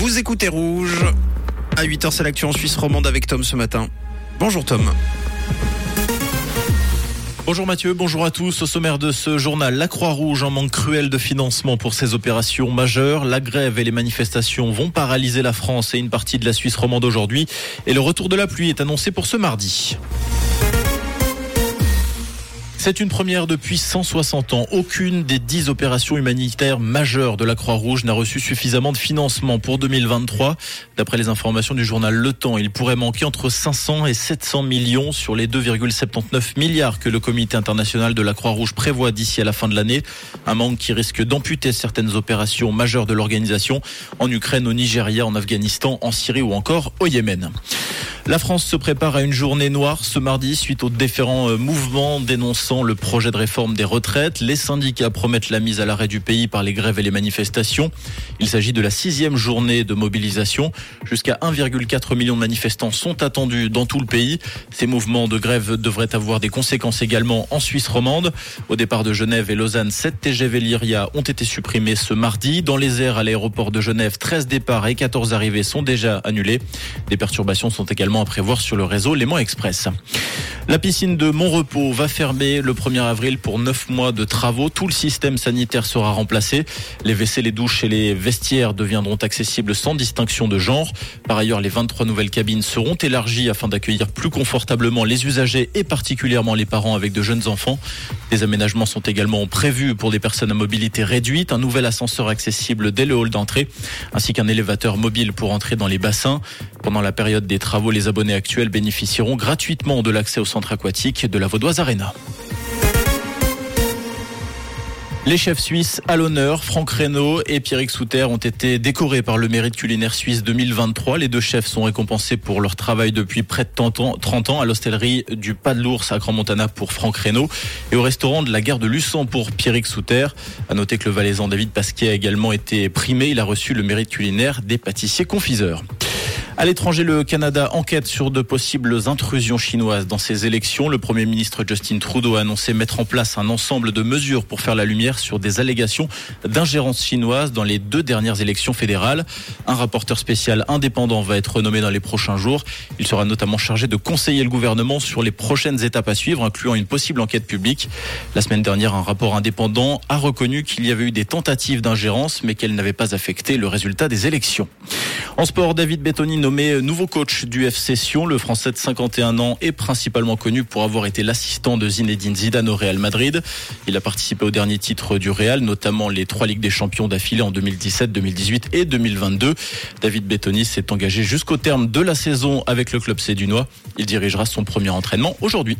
Vous écoutez Rouge. À 8h, c'est l'actu en Suisse romande avec Tom ce matin. Bonjour Tom. Bonjour Mathieu, bonjour à tous. Au sommaire de ce journal, la Croix-Rouge en manque cruel de financement pour ses opérations majeures. La grève et les manifestations vont paralyser la France et une partie de la Suisse romande aujourd'hui. Et le retour de la pluie est annoncé pour ce mardi. C'est une première depuis 160 ans. Aucune des 10 opérations humanitaires majeures de la Croix-Rouge n'a reçu suffisamment de financement pour 2023. D'après les informations du journal Le Temps, il pourrait manquer entre 500 et 700 millions sur les 2,79 milliards que le comité international de la Croix-Rouge prévoit d'ici à la fin de l'année. Un manque qui risque d'amputer certaines opérations majeures de l'organisation en Ukraine, au Nigeria, en Afghanistan, en Syrie ou encore au Yémen. La France se prépare à une journée noire ce mardi suite aux différents euh, mouvements dénonçant le projet de réforme des retraites. Les syndicats promettent la mise à l'arrêt du pays par les grèves et les manifestations. Il s'agit de la sixième journée de mobilisation. Jusqu'à 1,4 million de manifestants sont attendus dans tout le pays. Ces mouvements de grève devraient avoir des conséquences également en Suisse romande. Au départ de Genève et Lausanne, 7 TGV Lyria ont été supprimés ce mardi. Dans les airs à l'aéroport de Genève, 13 départs et 14 arrivées sont déjà annulés. Des perturbations sont également à prévoir sur le réseau Léman Express. La piscine de Montrepos va fermer le 1er avril pour 9 mois de travaux. Tout le système sanitaire sera remplacé. Les WC, les douches et les vestiaires deviendront accessibles sans distinction de genre. Par ailleurs, les 23 nouvelles cabines seront élargies afin d'accueillir plus confortablement les usagers et particulièrement les parents avec de jeunes enfants. Des aménagements sont également prévus pour des personnes à mobilité réduite, un nouvel ascenseur accessible dès le hall d'entrée, ainsi qu'un élévateur mobile pour entrer dans les bassins. Pendant la période des travaux, les abonnés actuels bénéficieront gratuitement de l'accès au centre aquatique de la Vaudoise Arena. Les chefs suisses à l'honneur, Franck Reynaud et Pierrick Souter ont été décorés par le mérite culinaire suisse 2023. Les deux chefs sont récompensés pour leur travail depuis près de 30 ans à l'hostellerie du Pas de l'Ours à Grand Montana pour Franck Reynaud et au restaurant de la gare de Luçon pour Pierrick Souter. À noter que le valaisan David Pasquier a également été primé. Il a reçu le mérite culinaire des pâtissiers confiseurs. À l'étranger, le Canada enquête sur de possibles intrusions chinoises dans ses élections. Le Premier ministre Justin Trudeau a annoncé mettre en place un ensemble de mesures pour faire la lumière sur des allégations d'ingérence chinoise dans les deux dernières élections fédérales. Un rapporteur spécial indépendant va être nommé dans les prochains jours. Il sera notamment chargé de conseiller le gouvernement sur les prochaines étapes à suivre, incluant une possible enquête publique. La semaine dernière, un rapport indépendant a reconnu qu'il y avait eu des tentatives d'ingérence, mais qu'elles n'avaient pas affecté le résultat des élections. En sport, David Bettoni nommé nouveau coach du FC Sion. Le Français de 51 ans est principalement connu pour avoir été l'assistant de Zinedine Zidane au Real Madrid. Il a participé au dernier titre du Real, notamment les trois Ligues des Champions d'affilée en 2017, 2018 et 2022. David Bettoni s'est engagé jusqu'au terme de la saison avec le club sédunois. Il dirigera son premier entraînement aujourd'hui.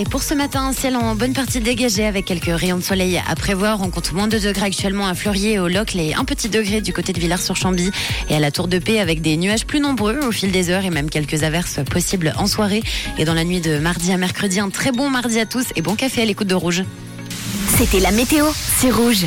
Et pour ce matin, un ciel en bonne partie dégagé avec quelques rayons de soleil à prévoir. On compte moins de degrés actuellement à Fleurier, au Locle et un petit degré du côté de Villars-sur-Chambly et à la Tour de Paix avec des nuages plus nombreux au fil des heures et même quelques averses possibles en soirée. Et dans la nuit de mardi à mercredi, un très bon mardi à tous et bon café à l'écoute de Rouge. C'était la météo, c'est Rouge.